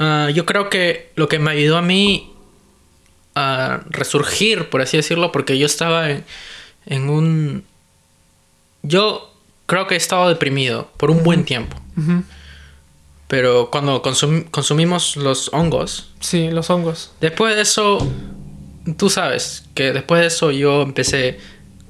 Ah, yo creo que lo que me ayudó a mí a resurgir, por así decirlo, porque yo estaba en, en un... Yo creo que he estado deprimido por un buen tiempo. Pero cuando consum- consumimos los hongos, Sí, los hongos. después de eso, tú sabes que después de eso yo empecé,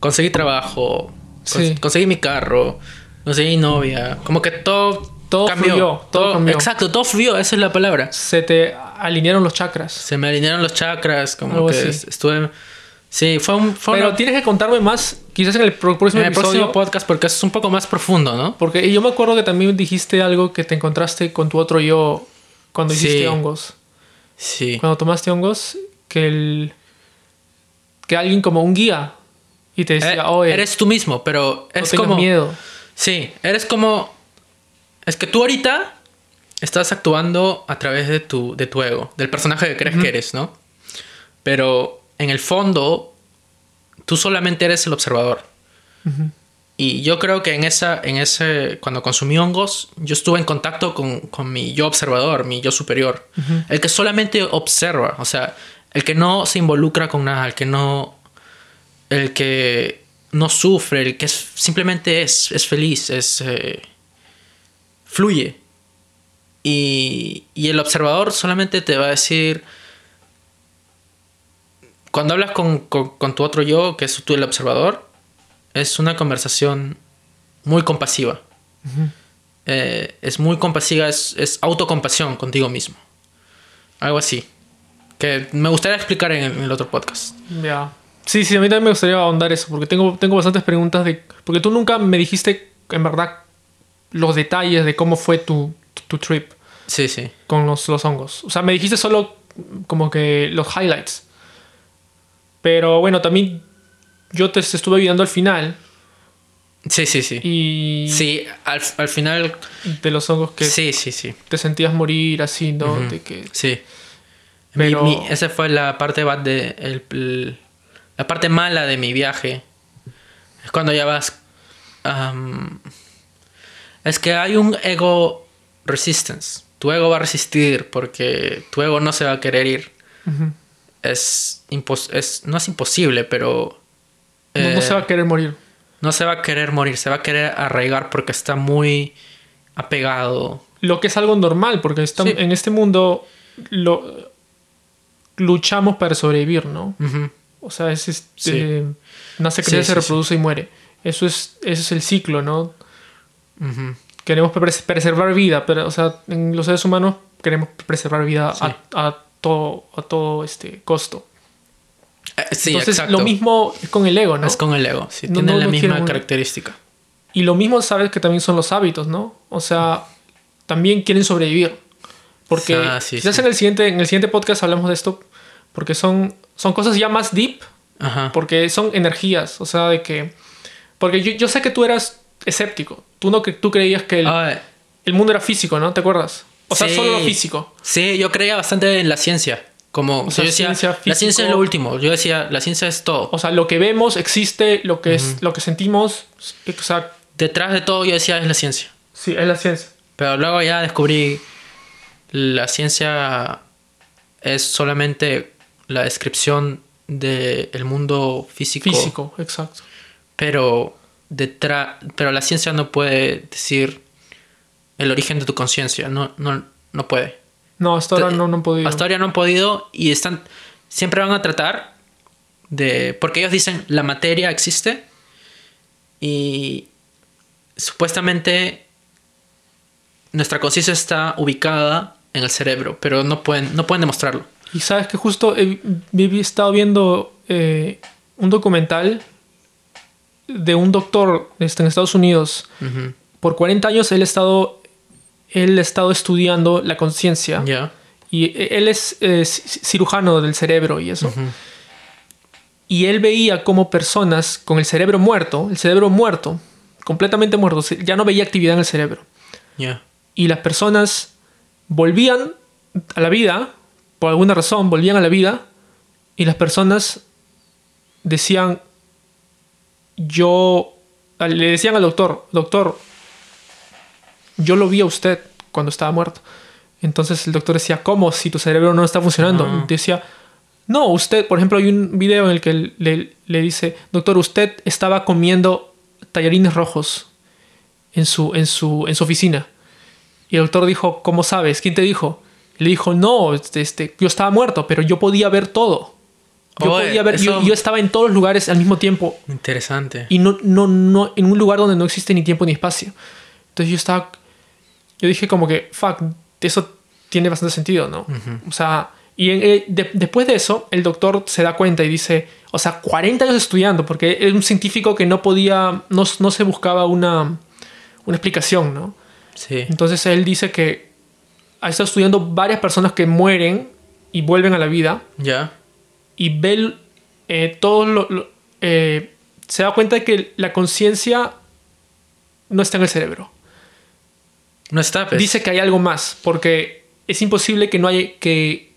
conseguí trabajo, cons- Sí. conseguí mi carro, conseguí novia, como que todo, Todo cambió. fluyó, todo cambió. Exacto, todo fluyó, esa es la palabra. Se te alinearon los chakras. Se me alinearon los chakras, como Algo que así. estuve... Sí, fue un... Fue Pero una- tienes que contarme más, quizás en el próximo en el episodio. próximo podcast porque es un poco más profundo, ¿no? Porque yo me acuerdo que también dijiste algo que te encontraste con tu otro yo cuando Sí. hiciste hongos. Sí. Cuando tomaste hongos, que el que alguien como un guía y te decía, Eh, oye, eres tú mismo, pero no es como... miedo. Sí, eres como... Es que tú ahorita estás actuando a través de tu, de tu ego, del personaje que crees que eres, ¿no? Pero en el fondo, tú solamente eres el observador. Y yo creo que en esa, en ese, cuando consumí hongos, yo estuve en contacto con, con mi yo observador, mi yo superior. El que solamente observa, o sea, el que no se involucra con nada, el que no, el que no sufre, el que es, simplemente es, es feliz, es, eh, fluye. Y, y el observador solamente te va a decir, cuando hablas con, con- con tu otro yo, que es tú el observador, es una conversación muy compasiva. Eh, es muy compasiva, es, es autocompasión contigo mismo. Algo así. Que me gustaría explicar en el, en el otro podcast. Ya. Sí, sí, a mí también me gustaría ahondar eso, porque tengo, tengo bastantes preguntas de... Porque tú nunca me dijiste, en verdad, los detalles de cómo fue tu, tu trip Sí, sí. con los, los hongos. O sea, me dijiste solo como que los highlights. Pero bueno, también yo te estuve ayudando al final Sí, sí, sí. y Sí, al, al final... de los hongos que Sí, sí, sí. te sentías morir así, ¿no? De que... Sí. Pero- mi- esa fue la parte bad de el- el- la parte mala de mi viaje. Es cuando ya vas. Es que hay un ego resistance. Tu ego va a resistir porque tu ego no se va a querer ir. Es, impos- es no es imposible, pero No, no eh, se va a querer morir. no se va a querer morir, se va a querer arraigar porque está muy apegado. Lo que es algo normal, porque Sí. en este mundo lo, luchamos para sobrevivir, ¿no? O sea, es, es- Sí. eh, nace, crece, sí, se reproduce y muere. Eso es, ese es el ciclo, ¿no? Ujú. Queremos pres- preservar vida, pero, o sea, en los seres humanos queremos preservar vida Sí. a, a todo, a todo este costo. Eh, sí, Entonces, exacto. lo mismo es con el ego, ¿no? Es con el ego, sí, No- tiene no la lo misma morir. característica. Y lo mismo sabes que también son los hábitos, ¿no? O sea, también quieren sobrevivir. Porque Ah, sí, quizás sí. en el siguiente, en el siguiente podcast hablamos de esto. Porque son, son cosas ya más deep. Ajá. Porque son energías. O sea, de que. Porque yo, yo sé que tú eras escéptico. Tú no tú creías que el, Ah, el mundo era físico, ¿no? ¿Te acuerdas? O sea, solo lo físico. Sí, yo creía bastante en la ciencia. Como O sea, yo decía, ciencia, la físico. ciencia es lo último. Yo decía, la ciencia es todo. O sea, lo que vemos existe, lo que es, lo que sentimos. O sea, Detrás de todo yo decía es la ciencia. sí, es la ciencia. Pero luego ya descubrí la ciencia es solamente la descripción del mundo físico. Físico, exacto. Pero detrás, pero la ciencia no puede decir el origen de tu conciencia. No, no, no puede. No, hasta ahora no, no han podido. Hasta ahora no han podido y están siempre van a tratar de porque ellos dicen la materia existe y supuestamente nuestra conciencia está ubicada en el cerebro, pero no pueden no pueden demostrarlo. Y sabes que justo he, he estado viendo eh, un documental de un doctor este, en Estados Unidos. Por 40 años él ha estado, él ha estado estudiando la conciencia. Y e- él es ci- cirujano del cerebro y eso. Y él veía como personas con el cerebro muerto, el cerebro muerto, completamente muerto, ya no veía actividad en el cerebro. Y las personas volvían a la vida, por alguna razón, volvían a la vida. Y las personas decían, yo, le decían al doctor, doctor, yo lo vi a usted cuando estaba muerto. Entonces el doctor decía, ¿cómo? Si tu cerebro no está funcionando. Decía, no, usted, por ejemplo, hay un video en el que le, le dice, doctor, usted estaba comiendo tallarines rojos en su, en su, en su oficina. Y el doctor dijo, ¿cómo sabes? ¿Quién te dijo? Le dijo, no, este, este, yo estaba muerto, pero yo podía ver todo. Yo Oye, podía ver, yo, eso- yo estaba en todos los lugares al mismo tiempo Interesante. y no, no, no, en un lugar donde no existe ni tiempo ni espacio. Entonces yo estaba, yo dije como que, fuck, eso tiene bastante sentido, ¿no? O sea, y en- eh, de- después de eso, el doctor se da cuenta y dice, o sea, 40 años estudiando, porque es un científico que no podía, no, no se buscaba una, una explicación, ¿no? Sí. Entonces él dice que ha estado estudiando varias personas que mueren y vuelven a la vida Ya. Y ve eh, todo lo, lo- eh, se da cuenta de que la conciencia no está en el cerebro. No está, pues. Dice que hay algo más, porque es imposible que no haya que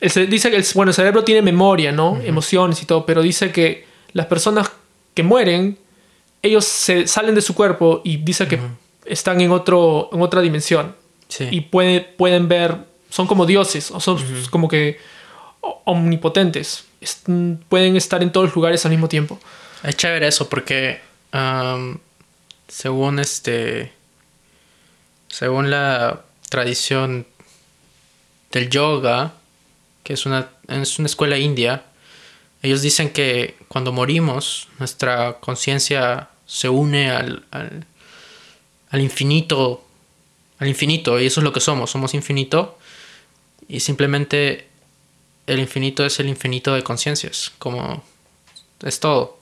el dice que el, bueno, el cerebro tiene memoria, ¿no? Emociones y todo, pero dice que las personas que mueren ellos se salen de su cuerpo y dice que están en otro en otra dimensión Sí. y puede- pueden ver, son como dioses, o son como que omnipotentes, Es- pueden estar en todos los lugares al mismo tiempo. Es chévere eso porque según este según la tradición del yoga, que es una, es una escuela india, ellos dicen que cuando morimos nuestra conciencia se une al, al infinito, al infinito, y eso es lo que somos, somos infinito, y simplemente el infinito es el infinito de conciencias, como es todo.